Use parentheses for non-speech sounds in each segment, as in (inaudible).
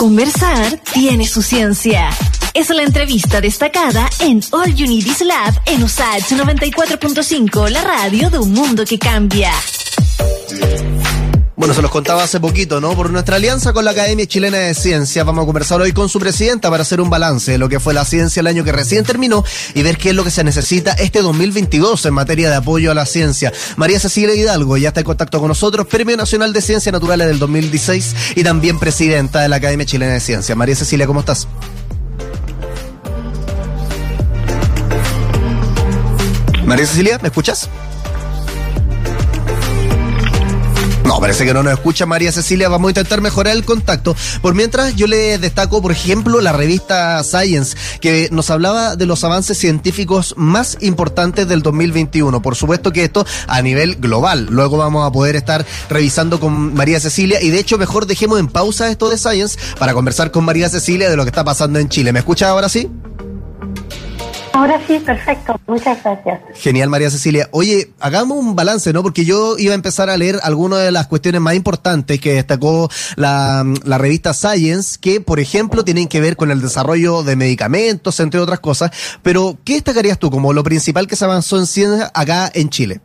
Conversar tiene su ciencia. Es la entrevista destacada en All You Lab en USAH 94.5, la radio de un mundo que cambia. Bueno, se los contaba hace poquito, ¿no? Por nuestra alianza con la Academia Chilena de Ciencias, vamos a conversar hoy con su presidenta para hacer un balance de lo que fue la ciencia el año que recién terminó y ver qué es lo que se necesita este 2022 en materia de apoyo a la ciencia. María Cecilia Hidalgo ya está en contacto con nosotros, Premio Nacional de Ciencias Naturales del 2016 y también presidenta de la Academia Chilena de Ciencias. María Cecilia, ¿cómo estás? María Cecilia, ¿me escuchas? No, parece que no nos escucha María Cecilia. Vamos a intentar mejorar el contacto. Por mientras, yo le destaco, por ejemplo, la revista Science, que nos hablaba de los avances científicos más importantes del 2021. Por supuesto que esto a nivel global. Luego vamos a poder estar revisando con María Cecilia. Y de hecho, mejor dejemos en pausa esto de Science para conversar con María Cecilia de lo que está pasando en Chile. ¿Me escucha ahora sí? Ahora sí, perfecto. Muchas gracias. Genial, María Cecilia. Oye, hagamos un balance, ¿no? Porque yo iba a empezar a leer algunas de las cuestiones más importantes que destacó la, la, revista Science, que, por ejemplo, tienen que ver con el desarrollo de medicamentos, entre otras cosas. Pero, ¿qué destacarías tú como lo principal que se avanzó en ciencia acá en Chile?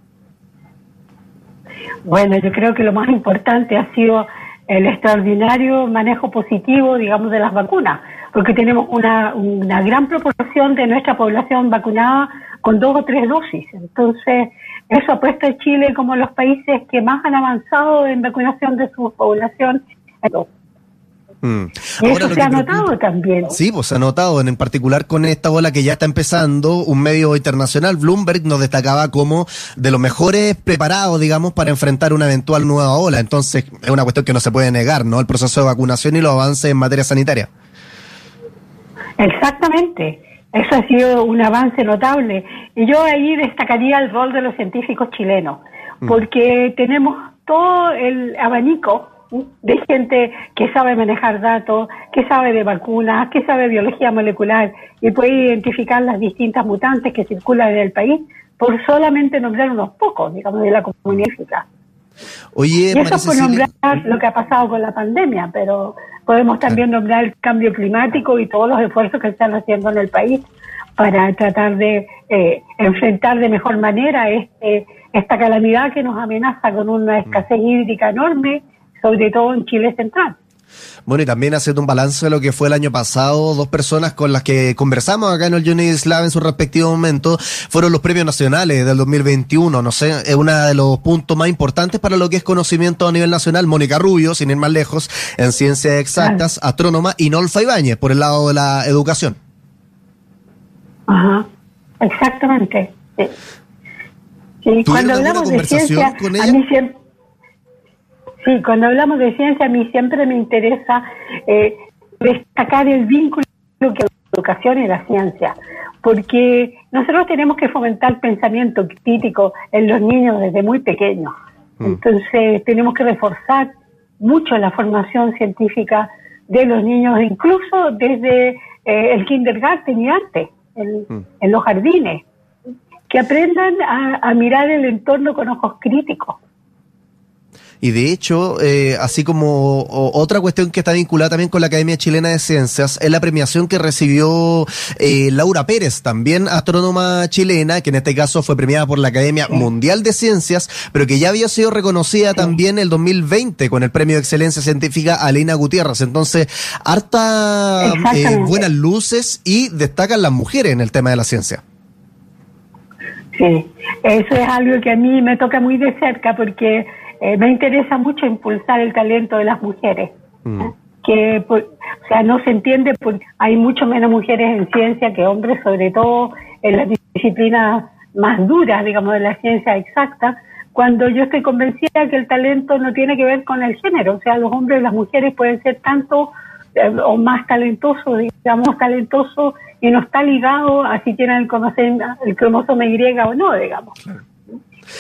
Bueno, yo creo que lo más importante ha sido el extraordinario manejo positivo, digamos, de las vacunas porque tenemos una, una gran proporción de nuestra población vacunada con dos o tres dosis. Entonces, eso ha puesto a Chile como los países que más han avanzado en vacunación de su población. Mm. Y eso se ha notado también. Sí, pues se ha notado, en particular con esta ola que ya está empezando, un medio internacional, Bloomberg, nos destacaba como de los mejores preparados, digamos, para enfrentar una eventual nueva ola. Entonces, es una cuestión que no se puede negar, ¿no? El proceso de vacunación y los avances en materia sanitaria. Exactamente. Eso ha sido un avance notable. Y yo ahí destacaría el rol de los científicos chilenos, mm. porque tenemos todo el abanico de gente que sabe manejar datos, que sabe de vacunas, que sabe biología molecular y puede identificar las distintas mutantes que circulan en el país, por solamente nombrar unos pocos, digamos, de la comunidad Oye, y eso por nombrar lo que ha pasado con la pandemia, pero podemos también nombrar el cambio climático y todos los esfuerzos que están haciendo en el país para tratar de eh, enfrentar de mejor manera este, esta calamidad que nos amenaza con una escasez hídrica enorme, sobre todo en Chile Central. Bueno, y también haciendo un balance de lo que fue el año pasado, dos personas con las que conversamos acá en el Unity Lab en su respectivo momento fueron los premios nacionales del 2021. No sé, es uno de los puntos más importantes para lo que es conocimiento a nivel nacional. Mónica Rubio, sin ir más lejos, en ciencias exactas, astrónoma, y Nolfa Ibáñez, por el lado de la educación. Ajá, exactamente. Sí. Cuando hablamos de ciencia, a mí siempre Sí, cuando hablamos de ciencia, a mí siempre me interesa eh, destacar el vínculo que la educación y la ciencia, porque nosotros tenemos que fomentar pensamiento crítico en los niños desde muy pequeños. Mm. Entonces, tenemos que reforzar mucho la formación científica de los niños, incluso desde eh, el kindergarten y antes, en, mm. en, los jardines, que aprendan a mirar el entorno con ojos críticos y de hecho, eh, así como otra cuestión que está vinculada también con la Academia Chilena de Ciencias, es la premiación que recibió eh, Laura Pérez, también astrónoma chilena, que en este caso fue premiada por la Academia Mundial de Ciencias, pero que ya había sido reconocida también el 2020 con el Premio de Excelencia Científica Alina Gutiérrez. Entonces, harta eh, buenas luces y destacan las mujeres en el tema de la ciencia. Sí, eso es algo que a mí me toca muy de cerca porque eh, me interesa mucho impulsar el talento de las mujeres. Mm. Que, o sea, no se entiende porque hay mucho menos mujeres en ciencia que hombres, sobre todo en las disciplinas más duras, digamos, de la ciencia exacta, cuando yo estoy convencida que el talento no tiene que ver con el género, o sea, los hombres y las mujeres pueden ser tanto eh, o más talentosos, digamos, talentosos y no está ligado a si tienen el, el cromosoma Y o no, digamos.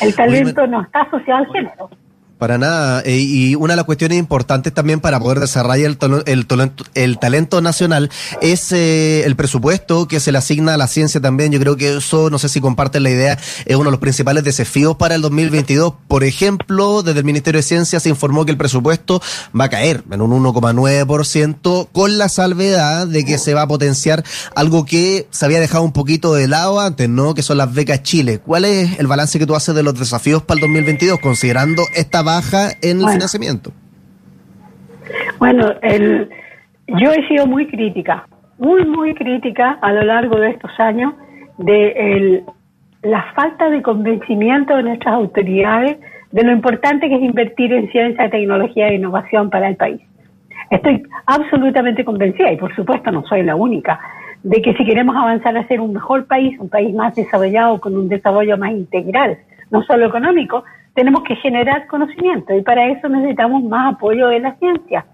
El talento no está asociado al género. Para nada. Eh, y una de las cuestiones importantes también para poder desarrollar el, el, el talento nacional es eh, el presupuesto que se le asigna a la ciencia también. Yo creo que eso, no sé si comparten la idea, es uno de los principales desafíos para el 2022. Por ejemplo, desde el Ministerio de Ciencia se informó que el presupuesto va a caer en un 1,9% con la salvedad de que se va a potenciar algo que se había dejado un poquito de lado antes, ¿no? Que son las becas Chile. ¿Cuál es el balance que tú haces de los desafíos para el 2022 considerando esta baja en el financiamiento? Bueno, el, yo he sido muy crítica, muy, muy crítica a lo largo de estos años de la falta de convencimiento de nuestras autoridades de lo importante que es invertir en ciencia, tecnología e innovación para el país. Estoy absolutamente convencida, y por supuesto no soy la única, de que si queremos avanzar a ser un mejor país, un país más desarrollado, con un desarrollo más integral, no solo económico, tenemos que generar conocimiento y para eso necesitamos más apoyo de la ciencia.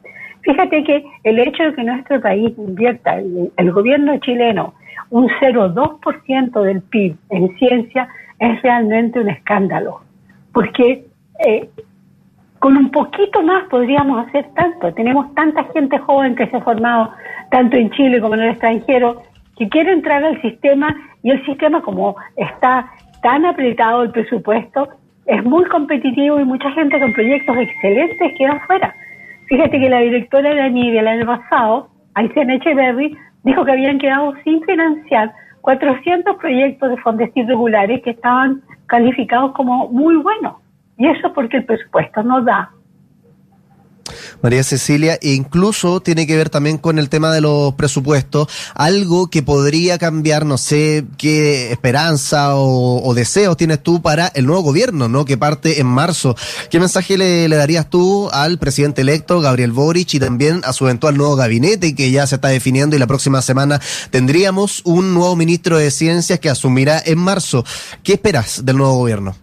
Fíjate que el hecho de que nuestro país invierta, el, gobierno chileno, un 0,2% del PIB en ciencia es realmente un escándalo, porque eh, con un poquito más podríamos hacer tanto. Tenemos tanta gente joven que se ha formado tanto en Chile como en el extranjero que quiere entrar al sistema y el sistema como está tan apretado el presupuesto es muy competitivo y mucha gente con proyectos excelentes queda fuera. Fíjate que la directora de ANIDIA el año pasado, Aisén Echeverry, dijo que habían quedado sin financiar 400 proyectos de fondos irregulares que estaban calificados como muy buenos. Y eso porque el presupuesto no da. María Cecilia, e incluso tiene que ver también con el tema de los presupuestos, algo que podría cambiar, no sé qué esperanza o, deseos tienes tú para el nuevo gobierno, ¿no? Que parte en marzo. ¿Qué mensaje le, darías tú al presidente electo, Gabriel Boric, y también a su eventual nuevo gabinete que ya se está definiendo y la próxima semana tendríamos un nuevo ministro de Ciencias que asumirá en marzo? ¿Qué esperas del nuevo gobierno?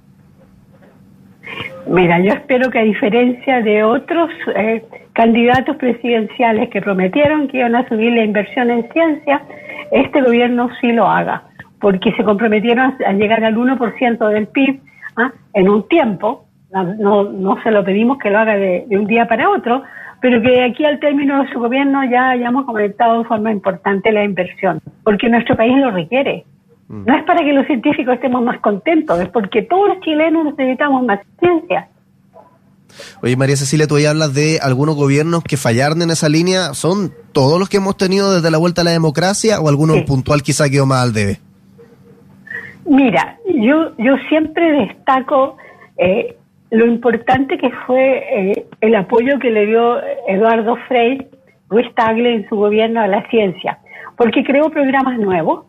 Mira, yo espero que a diferencia de otros eh, candidatos presidenciales que prometieron que iban a subir la inversión en ciencia, este gobierno sí lo haga, porque se comprometieron a llegar al 1% del PIB ¿ah? en un tiempo, no, no se lo pedimos que lo haga de, un día para otro, pero que aquí al término de su gobierno ya hayamos aumentado de forma importante la inversión, porque nuestro país lo requiere. Mm. No es para que los científicos estemos más contentos, es porque todos los chilenos necesitamos más ciencia. Oye, María Cecilia, tú ya hablas de algunos gobiernos que fallaron en esa línea. ¿Son todos los que hemos tenido desde la vuelta a la democracia o alguno puntual quizá quedó más al debe? Mira, yo, yo siempre destaco eh, lo importante que fue eh, el apoyo que le dio Eduardo Frei, Luis Tagle en su gobierno a la ciencia, porque creó programas nuevos,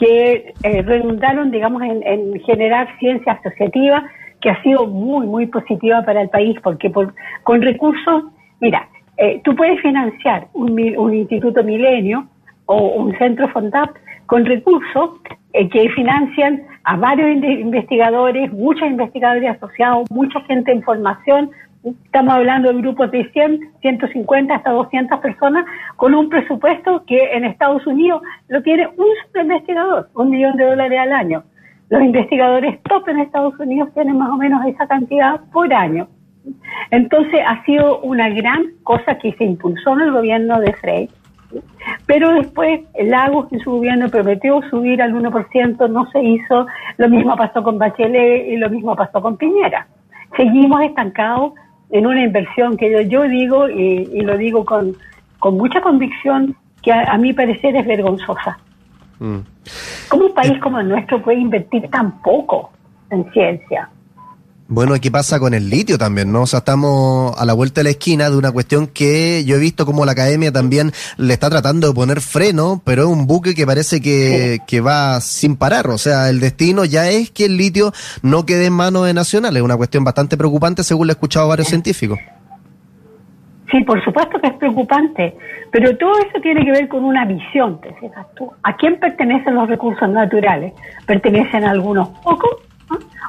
que eh, redundaron, digamos, en, generar ciencia asociativa, que ha sido muy, muy positiva para el país, porque por, con recursos, mira, eh, tú puedes financiar un, un, instituto milenio o un centro FONDAP con recursos eh, que financian a varios investigadores, muchos investigadores asociados, mucha gente en formación, Estamos hablando de grupos de 100, 150 hasta 200 personas con un presupuesto que en Estados Unidos lo tiene un solo investigador, un millón de dólares al año. Los investigadores top en Estados Unidos tienen más o menos esa cantidad por año. Entonces ha sido una gran cosa que se impulsó en el gobierno de Frey, pero después Lagos en su gobierno prometió subir al 1%, no se hizo, lo mismo pasó con Bachelet y lo mismo pasó con Piñera. Seguimos estancados en una inversión que yo, digo, y, lo digo con, con mucha convicción, que a, mi parecer es vergonzosa. Mm. ¿Cómo un país como el nuestro puede invertir tan poco en ciencia? Bueno, ¿qué pasa con el litio también, no? O sea, estamos a la vuelta de la esquina de una cuestión que yo he visto como la academia también le está tratando de poner freno, pero es un buque que parece que, que va sin parar. O sea, el destino ya es que el litio no quede en manos de nacionales. Es una cuestión bastante preocupante según lo he escuchado varios científicos. Sí, por supuesto que es preocupante, pero todo eso tiene que ver con una visión, te fijas tú. ¿A quién pertenecen los recursos naturales? ¿Pertenecen a algunos pocos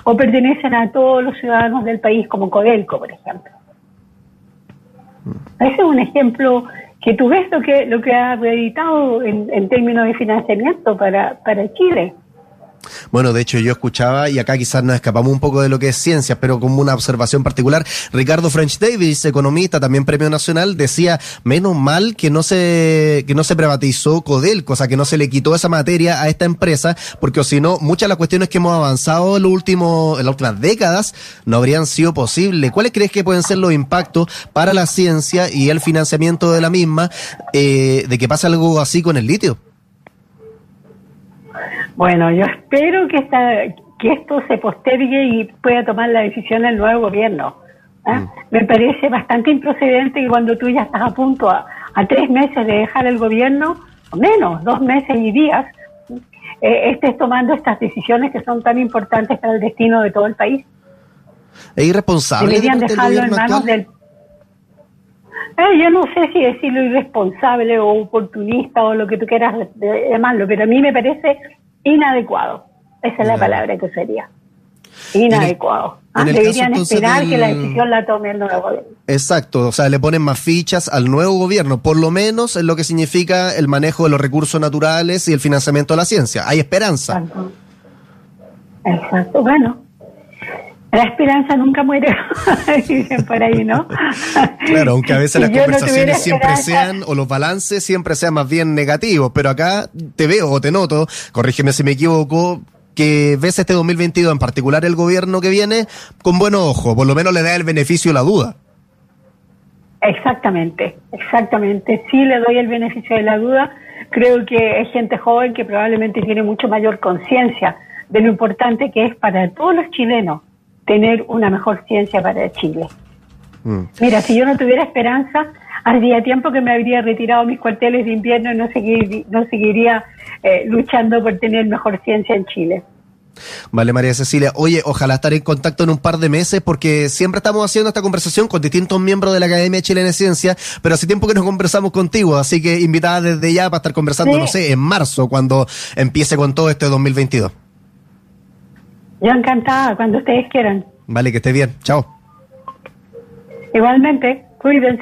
o pertenecen a todos los ciudadanos del país, como Codelco, por ejemplo. Ese es un ejemplo que tú ves lo que, lo que ha reeditado en, términos de financiamiento para, para Chile. Bueno, de hecho yo escuchaba, y acá quizás nos escapamos un poco de lo que es ciencia, pero como una observación particular, Ricardo French Davis, economista, también premio nacional, decía, menos mal que no se, que no se privatizó Codelco, o sea, que no se le quitó esa materia a esta empresa, porque si no, muchas de las cuestiones que hemos avanzado en, los últimos, en las últimas décadas no habrían sido posibles. ¿Cuáles crees que pueden ser los impactos para la ciencia y el financiamiento de la misma eh, de que pase algo así con el litio? Bueno, yo espero que, esta, que esto se postergue y pueda tomar la decisión el nuevo gobierno. ¿ah? Mm. Me parece bastante improcedente que cuando tú ya estás a punto a, tres meses de dejar el gobierno, o menos, dos meses y días, eh, estés tomando estas decisiones que son tan importantes para el destino de todo el país. ¿Es irresponsable? Deberían dejarlo en manos del... Eh, yo no sé si decirlo irresponsable o oportunista o lo que tú quieras llamarlo, pero a mí me parece inadecuado. Esa es la palabra que sería. Inadecuado. Ah, deberían esperar que la decisión la tome el nuevo gobierno. Exacto, o sea, le ponen más fichas al nuevo gobierno, por lo menos en lo que significa el manejo de los recursos naturales y el financiamiento de la ciencia. Hay esperanza. Exacto. Exacto. Bueno, la esperanza nunca muere, (laughs) dicen por ahí, ¿no? Claro, aunque a veces las conversaciones siempre sean, o los balances siempre sean más bien negativos, pero acá te veo o te noto, corrígeme si me equivoco, que ves este 2022, en particular el gobierno que viene, con buen ojo, por lo menos le da el beneficio a la duda. Exactamente, exactamente. Sí le doy el beneficio de la duda. Creo que es gente joven que probablemente tiene mucho mayor conciencia de lo importante que es para todos los chilenos tener una mejor ciencia para Chile. Mm. Mira, si yo no tuviera esperanza, haría tiempo que me habría retirado mis cuarteles de invierno y no, seguir, no seguiría eh, luchando por tener mejor ciencia en Chile. Vale, María Cecilia. Oye, ojalá estar en contacto en un par de meses porque siempre estamos haciendo esta conversación con distintos miembros de la Academia Chilena de Ciencia, pero hace tiempo que nos conversamos contigo, así que invitada desde ya para estar conversando, no sé, en marzo, cuando empiece con todo este 2022. Yo encantada, cuando ustedes quieran. Vale, que esté bien. Chao. Igualmente, cuídense.